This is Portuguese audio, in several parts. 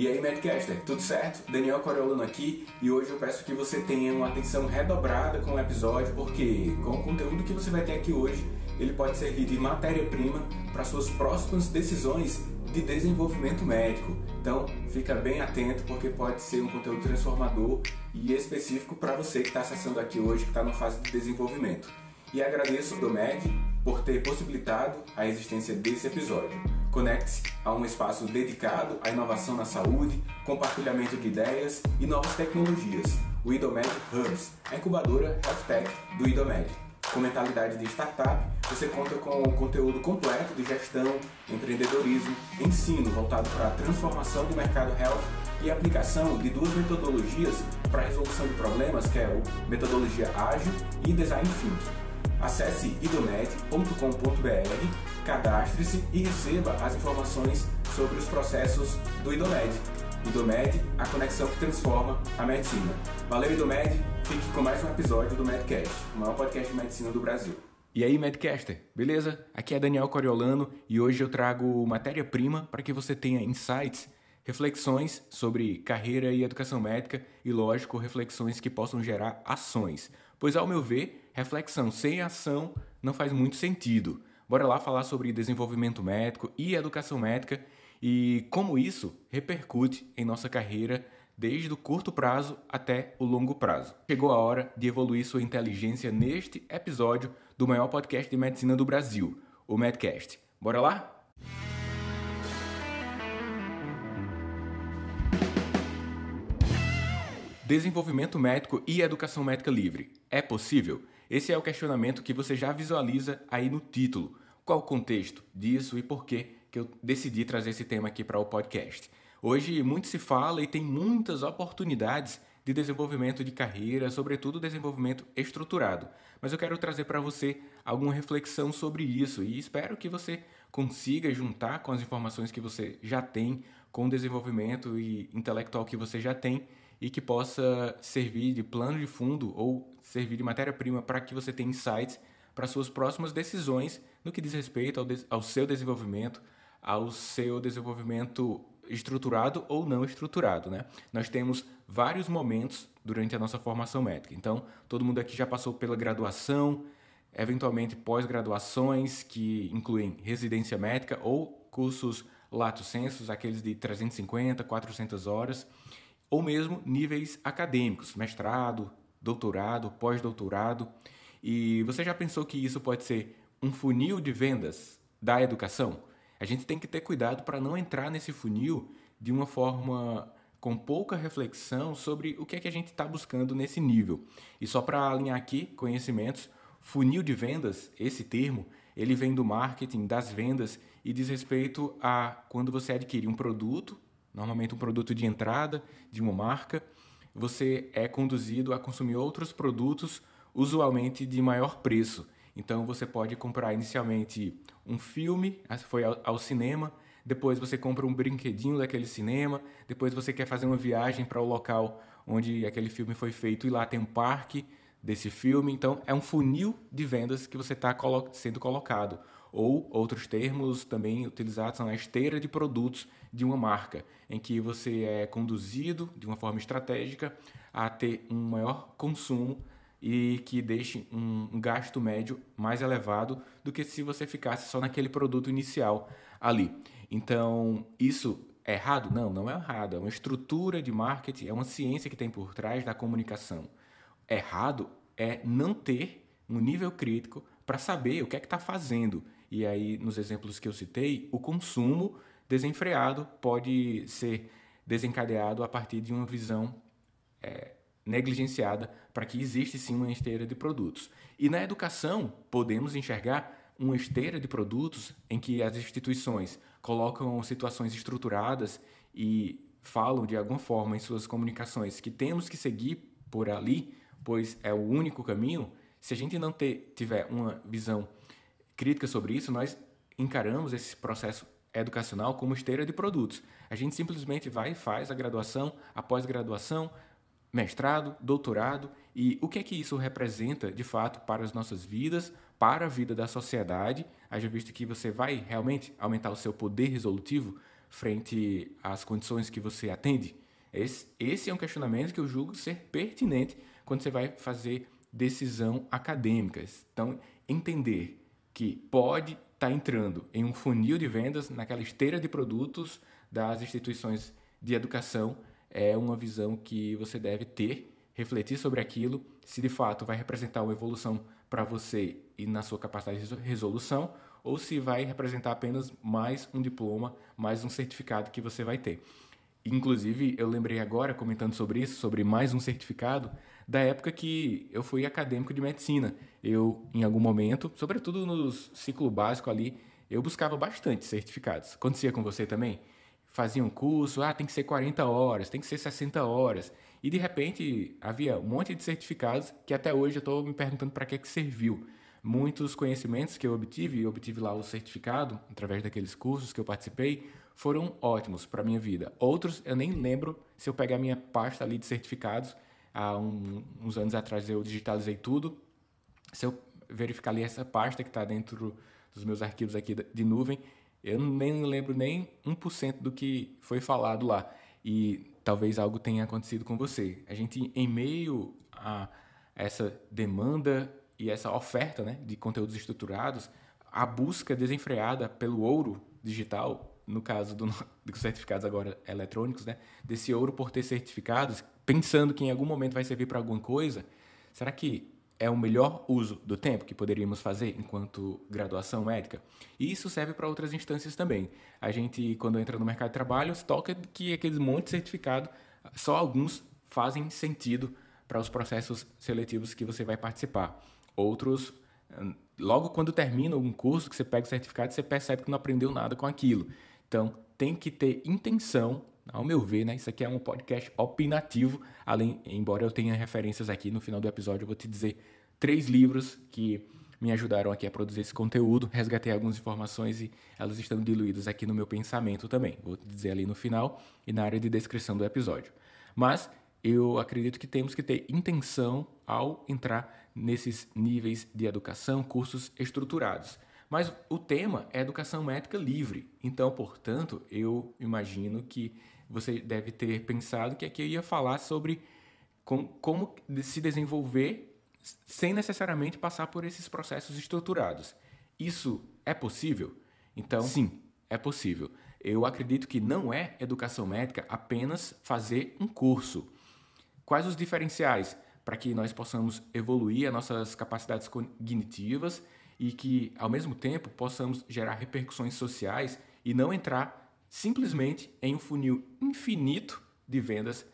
E aí, Madcaster, tudo certo? Daniel Coriolano aqui e hoje eu peço que você tenha uma atenção redobrada com o episódio, porque com o conteúdo que você vai ter aqui hoje, ele pode servir de matéria-prima para suas próximas decisões de desenvolvimento médico. Então, fica bem atento porque pode ser um conteúdo transformador e específico para você que está acessando aqui hoje, que está na fase de desenvolvimento. E agradeço ao Domed por ter possibilitado a existência desse episódio. Conecte-se a um espaço dedicado à inovação na saúde, compartilhamento de ideias e novas tecnologias. O IDOMED Hubs, a incubadora Health Tech do IDOMED. Com mentalidade de startup, você conta com um conteúdo completo de gestão, empreendedorismo, ensino voltado para a transformação do mercado health e aplicação de duas metodologias para a resolução de problemas, que é a metodologia ágil e design thinking. Acesse idomed.com.br cadastre-se e receba as informações sobre os processos do IDOMED. IDOMED, a conexão que transforma a medicina. Valeu, IDOMED. Fique com mais um episódio do Medcast, o maior podcast de medicina do Brasil. E aí, Medcaster, beleza? Aqui é Daniel Coriolano e hoje eu trago matéria-prima para que você tenha insights, reflexões sobre carreira e educação médica e, lógico, reflexões que possam gerar ações. Pois, ao meu ver, reflexão sem ação não faz muito sentido. Bora lá falar sobre desenvolvimento médico e educação médica e como isso repercute em nossa carreira desde o curto prazo até o longo prazo. Chegou a hora de evoluir sua inteligência neste episódio do maior podcast de medicina do Brasil, o Medcast. Bora lá? Desenvolvimento médico e educação médica livre. É possível? Esse é o questionamento que você já visualiza aí no título. Qual o contexto disso e por que que eu decidi trazer esse tema aqui para o podcast? Hoje muito se fala e tem muitas oportunidades de desenvolvimento de carreira, sobretudo desenvolvimento estruturado. Mas eu quero trazer para você alguma reflexão sobre isso e espero que você consiga juntar com as informações que você já tem, com o desenvolvimento e intelectual que você já tem e que possa servir de plano de fundo ou servir de matéria-prima para que você tenha insights para suas próximas decisões no que diz respeito ao, ao seu desenvolvimento, ao seu desenvolvimento estruturado ou não estruturado, né? Nós temos vários momentos durante a nossa formação médica. Então, todo mundo aqui já passou pela graduação, eventualmente pós-graduações que incluem residência médica ou cursos lato sensus, aqueles de 350, 400 horas ou mesmo níveis acadêmicos, mestrado, doutorado, pós-doutorado. E você já pensou que isso pode ser um funil de vendas da educação? A gente tem que ter cuidado para não entrar nesse funil de uma forma com pouca reflexão sobre o que é que a gente está buscando nesse nível. E só para alinhar aqui conhecimentos, funil de vendas, esse termo, ele vem do marketing, das vendas e diz respeito a quando você adquire um produto normalmente um produto de entrada de uma marca, você é conduzido a consumir outros produtos, usualmente de maior preço. Então você pode comprar inicialmente um filme, foi ao, cinema, depois você compra um brinquedinho daquele cinema, depois você quer fazer uma viagem para o local onde aquele filme foi feito e lá tem um parque desse filme. Então é um funil de vendas que você está colo sendo colocado ou outros termos também utilizados são a esteira de produtos de uma marca, em que você é conduzido de uma forma estratégica a ter um maior consumo e que deixe um gasto médio mais elevado do que se você ficasse só naquele produto inicial ali. Então, isso é errado? Não, não é errado. É uma estrutura de marketing, é uma ciência que tem por trás da comunicação. Errado é não ter um nível crítico para saber o que é que está fazendo e aí, nos exemplos que eu citei, o consumo desenfreado pode ser desencadeado a partir de uma visão é, negligenciada para que existe sim uma esteira de produtos. E na educação, podemos enxergar uma esteira de produtos em que as instituições colocam situações estruturadas e falam de alguma forma em suas comunicações que temos que seguir por ali, pois é o único caminho. Se a gente não ter, tiver uma visão crítica sobre isso, nós encaramos esse processo educacional como esteira de produtos. A gente simplesmente vai e faz a graduação, a pós-graduação, mestrado, doutorado e o que é que isso representa de fato para as nossas vidas, para a vida da sociedade, haja visto que você vai realmente aumentar o seu poder resolutivo frente às condições que você atende? Esse, esse é um questionamento que eu julgo ser pertinente quando você vai fazer decisão acadêmica. Então, entender que pode estar tá entrando em um funil de vendas, naquela esteira de produtos das instituições de educação, é uma visão que você deve ter, refletir sobre aquilo, se de fato vai representar uma evolução para você e na sua capacidade de resolução, ou se vai representar apenas mais um diploma, mais um certificado que você vai ter. Inclusive, eu lembrei agora, comentando sobre isso, sobre mais um certificado, da época que eu fui acadêmico de medicina. Eu, em algum momento, sobretudo no ciclo básico ali, eu buscava bastante certificados. Acontecia com você também? Fazia um curso, ah, tem que ser 40 horas, tem que ser 60 horas. E de repente havia um monte de certificados que até hoje eu estou me perguntando para que, que serviu. Muitos conhecimentos que eu obtive, e obtive lá o certificado, através daqueles cursos que eu participei, foram ótimos para minha vida. Outros eu nem lembro se eu pegar minha pasta ali de certificados, há um, uns anos atrás eu digitalizei tudo. Se eu verificar ali essa pasta que está dentro dos meus arquivos aqui de nuvem, eu nem lembro nem 1% do que foi falado lá. E talvez algo tenha acontecido com você. A gente, em meio a essa demanda e essa oferta né, de conteúdos estruturados, a busca desenfreada pelo ouro digital no caso do, dos certificados agora eletrônicos, né, desse ouro por ter certificados, pensando que em algum momento vai servir para alguma coisa, será que é o melhor uso do tempo que poderíamos fazer enquanto graduação médica? E isso serve para outras instâncias também. A gente, quando entra no mercado de trabalho, toca que aqueles monte de certificado, só alguns fazem sentido para os processos seletivos que você vai participar. Outros, logo quando termina um curso, que você pega o certificado, você percebe que não aprendeu nada com aquilo. Então, tem que ter intenção, ao meu ver, né? Isso aqui é um podcast opinativo, além, embora eu tenha referências aqui no final do episódio, eu vou te dizer três livros que me ajudaram aqui a produzir esse conteúdo, resgatei algumas informações e elas estão diluídas aqui no meu pensamento também. Vou dizer ali no final e na área de descrição do episódio. Mas eu acredito que temos que ter intenção ao entrar nesses níveis de educação, cursos estruturados. Mas o tema é educação médica livre. Então, portanto, eu imagino que você deve ter pensado que aqui eu ia falar sobre com, como se desenvolver sem necessariamente passar por esses processos estruturados. Isso é possível? Então, sim, é possível. Eu acredito que não é educação médica apenas fazer um curso. Quais os diferenciais para que nós possamos evoluir as nossas capacidades cognitivas e que, ao mesmo tempo, possamos gerar repercussões sociais e não entrar simplesmente em um funil infinito de vendas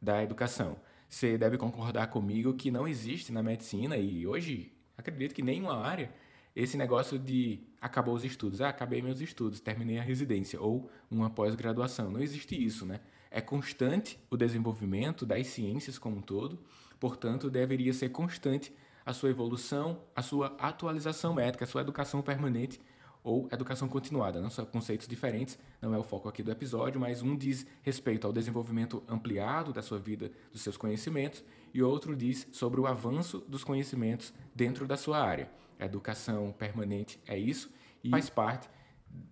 da educação. Você deve concordar comigo que não existe na medicina e hoje acredito que nenhuma área esse negócio de acabou os estudos, ah, acabei meus estudos, terminei a residência ou uma pós-graduação. Não existe isso, né? É constante o desenvolvimento das ciências como um todo, portanto, deveria ser constante a sua evolução, a sua atualização médica, a sua educação permanente ou educação continuada. Não são conceitos diferentes, não é o foco aqui do episódio, mas um diz respeito ao desenvolvimento ampliado da sua vida, dos seus conhecimentos, e outro diz sobre o avanço dos conhecimentos dentro da sua área. A educação permanente é isso e faz parte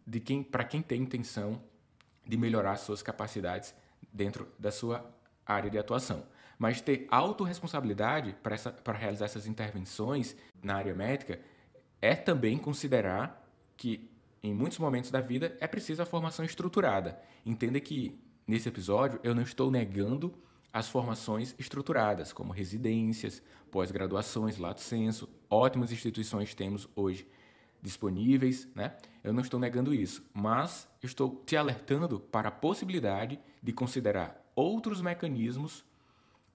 de quem, para quem tem intenção de melhorar suas capacidades dentro da sua área de atuação. Mas ter autorresponsabilidade para realizar essas intervenções na área médica é também considerar que em muitos momentos da vida é preciso a formação estruturada. Entenda que nesse episódio eu não estou negando as formações estruturadas, como residências, pós-graduações, lato senso, ótimas instituições temos hoje disponíveis, né? Eu não estou negando isso, mas estou te alertando para a possibilidade de considerar outros mecanismos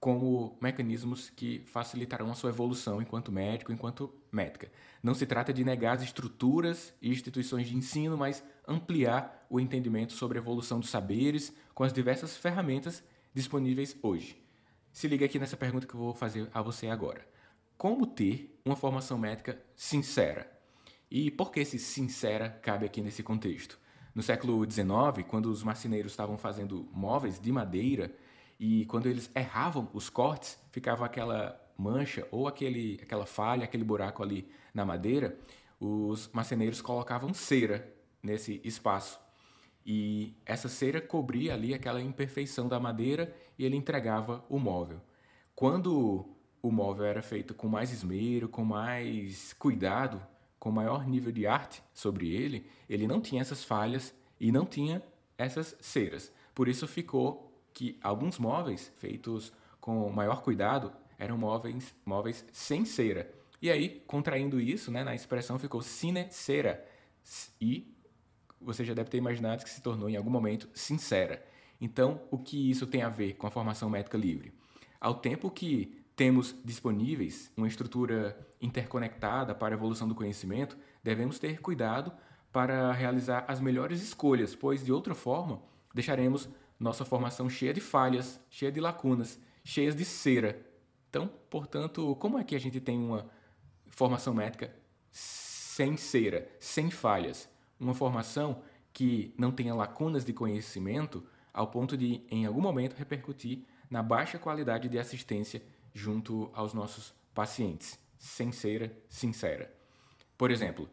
como mecanismos que facilitarão a sua evolução enquanto médico, enquanto médica. Não se trata de negar as estruturas e instituições de ensino, mas ampliar o entendimento sobre a evolução dos saberes com as diversas ferramentas disponíveis hoje. Se liga aqui nessa pergunta que eu vou fazer a você agora. Como ter uma formação médica sincera? E por que esse sincera cabe aqui nesse contexto? No século XIX, quando os marceneiros estavam fazendo móveis de madeira, e quando eles erravam os cortes, ficava aquela mancha ou aquele, aquela falha, aquele buraco ali na madeira. Os marceneiros colocavam cera nesse espaço. e essa cera cobria ali aquela imperfeição da madeira e ele entregava o móvel. Quando o móvel era feito com mais esmero, com mais cuidado, com maior nível de arte sobre ele, ele não tinha essas falhas e não tinha essas ceras. Por isso ficou que alguns móveis feitos com maior cuidado eram móveis, móveis sem cera. E aí, contraindo isso, né, na expressão ficou cine cera. E você já deve ter imaginado que se tornou em algum momento sincera. Então, o que isso tem a ver com a formação médica livre? Ao tempo que temos disponíveis uma estrutura interconectada para a evolução do conhecimento, devemos ter cuidado para realizar as melhores escolhas, pois de outra forma deixaremos nossa formação cheia de falhas, cheia de lacunas, cheias de cera. Então, portanto, como é que a gente tem uma formação médica sem cera, sem falhas? Uma formação que não tenha lacunas de conhecimento ao ponto de, em algum momento, repercutir na baixa qualidade de assistência junto aos nossos pacientes, sincera, sincera. Por exemplo,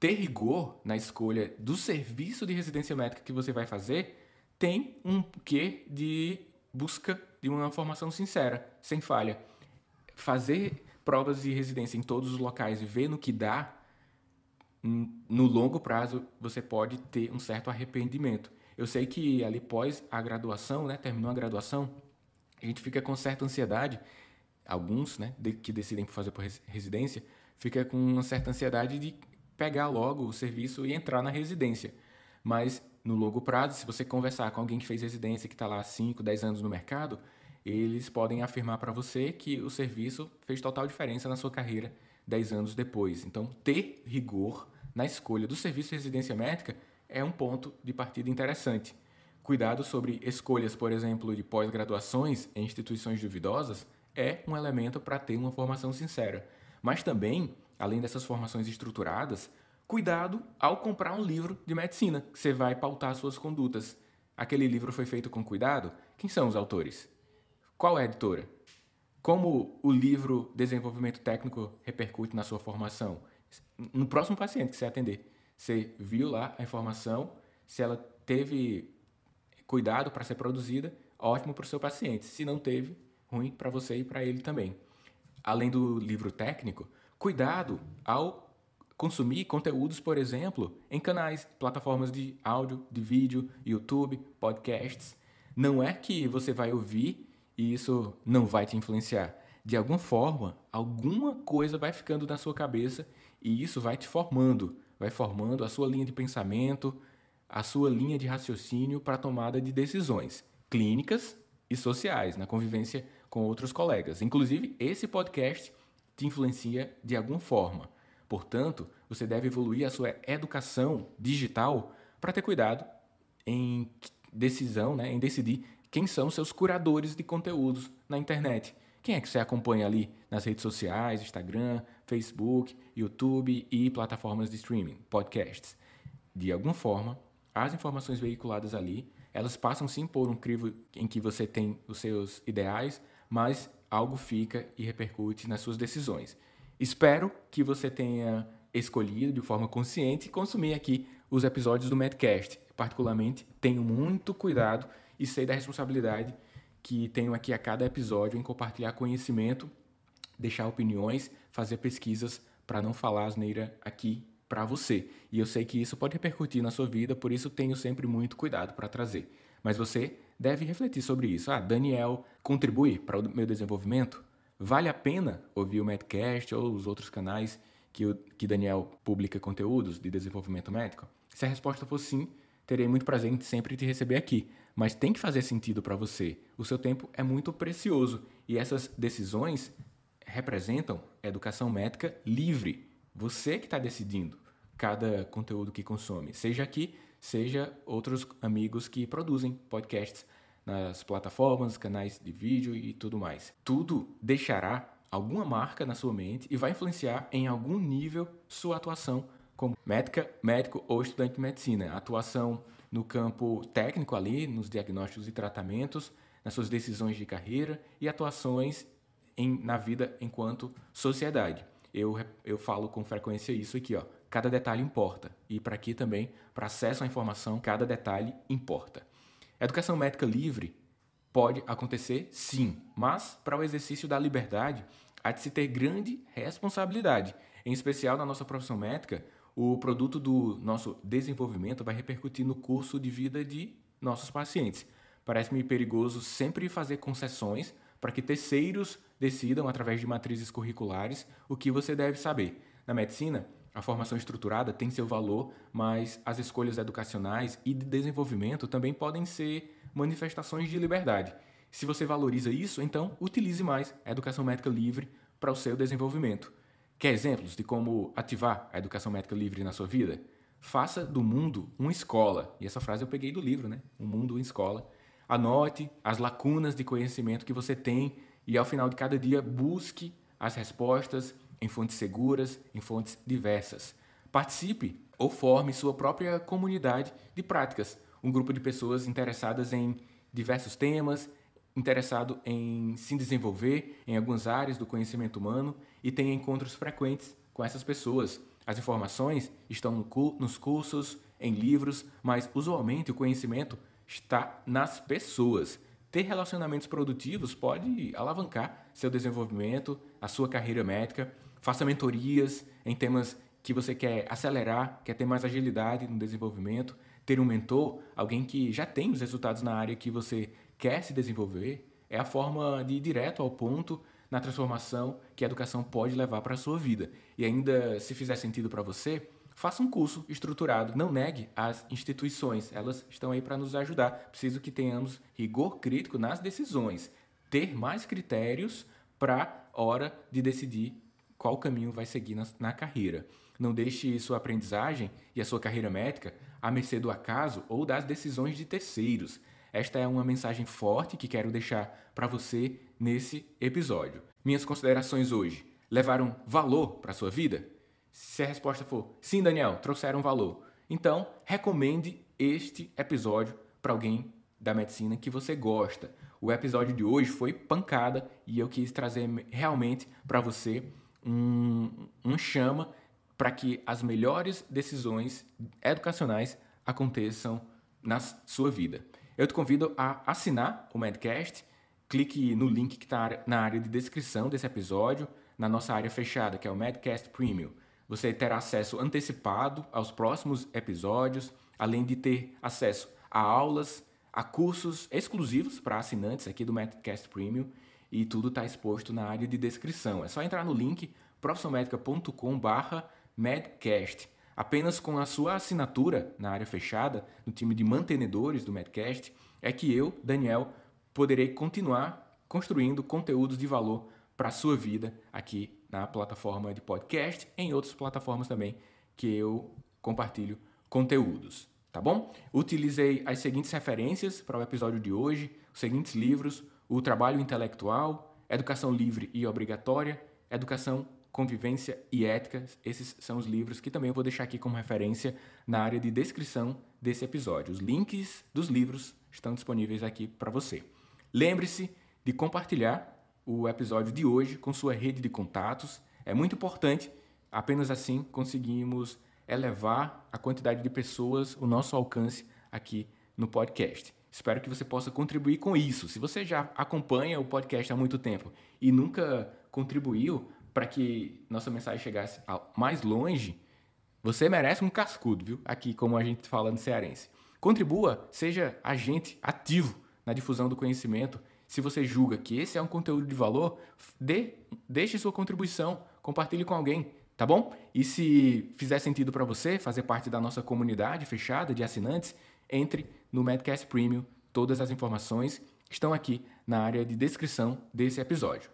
ter rigor na escolha do serviço de residência médica que você vai fazer tem um quê de busca de uma formação sincera, sem falha. Fazer provas de residência em todos os locais e ver no que dá, no longo prazo você pode ter um certo arrependimento. Eu sei que ali pós a graduação, né, terminou a graduação, a gente fica com certa ansiedade alguns, né, que decidem fazer por residência, fica com uma certa ansiedade de pegar logo o serviço e entrar na residência. Mas no longo prazo, se você conversar com alguém que fez residência, que está lá há 5, 10 anos no mercado, eles podem afirmar para você que o serviço fez total diferença na sua carreira 10 anos depois. Então, ter rigor na escolha do serviço de residência médica é um ponto de partida interessante. Cuidado sobre escolhas, por exemplo, de pós-graduações em instituições duvidosas é um elemento para ter uma formação sincera. Mas também, além dessas formações estruturadas, cuidado ao comprar um livro de medicina, que você vai pautar suas condutas. Aquele livro foi feito com cuidado? Quem são os autores? Qual é a editora? Como o livro Desenvolvimento Técnico repercute na sua formação? No próximo paciente que você atender, você viu lá a informação, se ela teve cuidado para ser produzida, ótimo para o seu paciente. Se não teve, ruim para você e para ele também. Além do livro técnico, cuidado ao consumir conteúdos, por exemplo, em canais, plataformas de áudio, de vídeo, YouTube, podcasts. Não é que você vai ouvir e isso não vai te influenciar. De alguma forma, alguma coisa vai ficando na sua cabeça e isso vai te formando, vai formando a sua linha de pensamento, a sua linha de raciocínio para a tomada de decisões clínicas e sociais, na convivência com outros colegas. Inclusive, esse podcast te influencia de alguma forma. Portanto, você deve evoluir a sua educação digital para ter cuidado em decisão, né, em decidir quem são seus curadores de conteúdos na internet. Quem é que você acompanha ali nas redes sociais, Instagram, Facebook, YouTube e plataformas de streaming, podcasts? De alguma forma, as informações veiculadas ali, elas passam sim por um crivo em que você tem os seus ideais, mas algo fica e repercute nas suas decisões. Espero que você tenha escolhido de forma consciente consumir aqui os episódios do Medcast. Particularmente, tenho muito cuidado e sei da responsabilidade que tenho aqui a cada episódio em compartilhar conhecimento, deixar opiniões, fazer pesquisas para não falar asneira aqui para você. E eu sei que isso pode repercutir na sua vida, por isso tenho sempre muito cuidado para trazer. Mas você deve refletir sobre isso. Ah, Daniel contribui para o meu desenvolvimento? Vale a pena ouvir o Medcast ou os outros canais que, o, que Daniel publica conteúdos de desenvolvimento médico? Se a resposta for sim, terei muito prazer em sempre te receber aqui. Mas tem que fazer sentido para você. O seu tempo é muito precioso e essas decisões representam educação médica livre. Você que está decidindo cada conteúdo que consome, seja aqui, seja outros amigos que produzem podcasts nas plataformas, canais de vídeo e tudo mais. Tudo deixará alguma marca na sua mente e vai influenciar em algum nível sua atuação como médica, médico ou estudante de medicina. Atuação no campo técnico ali, nos diagnósticos e tratamentos, nas suas decisões de carreira e atuações em, na vida enquanto sociedade. Eu, eu falo com frequência isso aqui, ó. cada detalhe importa. E para aqui também, para acesso à informação, cada detalhe importa. Educação médica livre pode acontecer sim, mas para o exercício da liberdade há de se ter grande responsabilidade. Em especial na nossa profissão médica, o produto do nosso desenvolvimento vai repercutir no curso de vida de nossos pacientes. Parece-me perigoso sempre fazer concessões para que terceiros decidam, através de matrizes curriculares, o que você deve saber. Na medicina, a formação estruturada tem seu valor, mas as escolhas educacionais e de desenvolvimento também podem ser manifestações de liberdade. Se você valoriza isso, então utilize mais a educação médica livre para o seu desenvolvimento. Quer exemplos de como ativar a educação médica livre na sua vida? Faça do mundo uma escola. E essa frase eu peguei do livro, né? Um mundo uma escola. Anote as lacunas de conhecimento que você tem e ao final de cada dia busque as respostas em fontes seguras, em fontes diversas. Participe ou forme sua própria comunidade de práticas, um grupo de pessoas interessadas em diversos temas, interessado em se desenvolver em algumas áreas do conhecimento humano e tenha encontros frequentes com essas pessoas. As informações estão no nos cursos, em livros, mas usualmente o conhecimento está nas pessoas. Ter relacionamentos produtivos pode alavancar seu desenvolvimento, a sua carreira médica. Faça mentorias em temas que você quer acelerar, quer ter mais agilidade no desenvolvimento. Ter um mentor, alguém que já tem os resultados na área que você quer se desenvolver, é a forma de ir direto ao ponto na transformação que a educação pode levar para a sua vida. E ainda, se fizer sentido para você, faça um curso estruturado. Não negue as instituições, elas estão aí para nos ajudar. Preciso que tenhamos rigor crítico nas decisões, ter mais critérios para hora de decidir qual caminho vai seguir na, na carreira. Não deixe sua aprendizagem e a sua carreira médica à mercê do acaso ou das decisões de terceiros. Esta é uma mensagem forte que quero deixar para você nesse episódio. Minhas considerações hoje levaram valor para sua vida? Se a resposta for sim, Daniel, trouxeram valor, então recomende este episódio para alguém da medicina que você gosta. O episódio de hoje foi pancada e eu quis trazer realmente para você um, um chama para que as melhores decisões educacionais aconteçam na sua vida. Eu te convido a assinar o Medcast. Clique no link que está na área de descrição desse episódio, na nossa área fechada, que é o Medcast Premium. Você terá acesso antecipado aos próximos episódios, além de ter acesso a aulas, a cursos exclusivos para assinantes aqui do Medcast Premium e tudo está exposto na área de descrição. É só entrar no link profissionalmedica.com/medcast. Apenas com a sua assinatura na área fechada, no time de mantenedores do Medcast, é que eu, Daniel, poderei continuar construindo conteúdos de valor para a sua vida aqui na plataforma de podcast, em outras plataformas também que eu compartilho conteúdos, tá bom? Utilizei as seguintes referências para o episódio de hoje, os seguintes livros: O Trabalho Intelectual, Educação Livre e Obrigatória, Educação, Convivência e Ética. Esses são os livros que também eu vou deixar aqui como referência na área de descrição desse episódio. Os links dos livros estão disponíveis aqui para você. Lembre-se de compartilhar o episódio de hoje com sua rede de contatos. É muito importante, apenas assim conseguimos elevar a quantidade de pessoas, o nosso alcance aqui no podcast. Espero que você possa contribuir com isso. Se você já acompanha o podcast há muito tempo e nunca contribuiu para que nossa mensagem chegasse mais longe, você merece um cascudo, viu? Aqui, como a gente fala no cearense. Contribua, seja agente ativo na difusão do conhecimento se você julga que esse é um conteúdo de valor, dê, deixe sua contribuição, compartilhe com alguém, tá bom? E se fizer sentido para você fazer parte da nossa comunidade fechada de assinantes, entre no Medcast Premium. Todas as informações estão aqui na área de descrição desse episódio.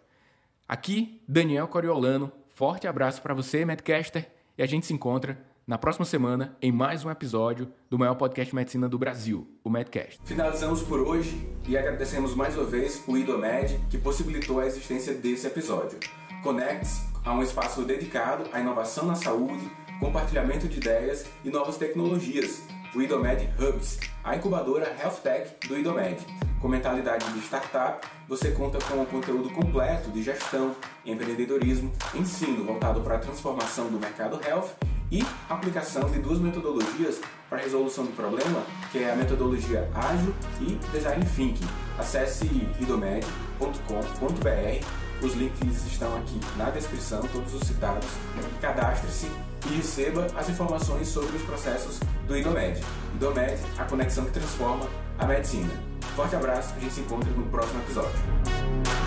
Aqui, Daniel Coriolano. Forte abraço para você, Medcaster, e a gente se encontra na próxima semana em mais um episódio do maior podcast de medicina do Brasil, o Medcast. Finalizamos por hoje e agradecemos mais uma vez o IDOMED que possibilitou a existência desse episódio. Conecte-se a um espaço dedicado à inovação na saúde, compartilhamento de ideias e novas tecnologias. O IDOMED Hubs, a incubadora Health Tech do IDOMED. Com mentalidade de startup, você conta com um conteúdo completo de gestão, empreendedorismo, ensino voltado para a transformação do mercado health e aplicação de duas metodologias para resolução do problema, que é a metodologia ágil e design thinking. Acesse idomed.com.br, os links estão aqui na descrição, todos os citados. Cadastre-se e receba as informações sobre os processos do IDOMED. IDOMED, a conexão que transforma a medicina. Forte abraço, a gente se encontra no próximo episódio.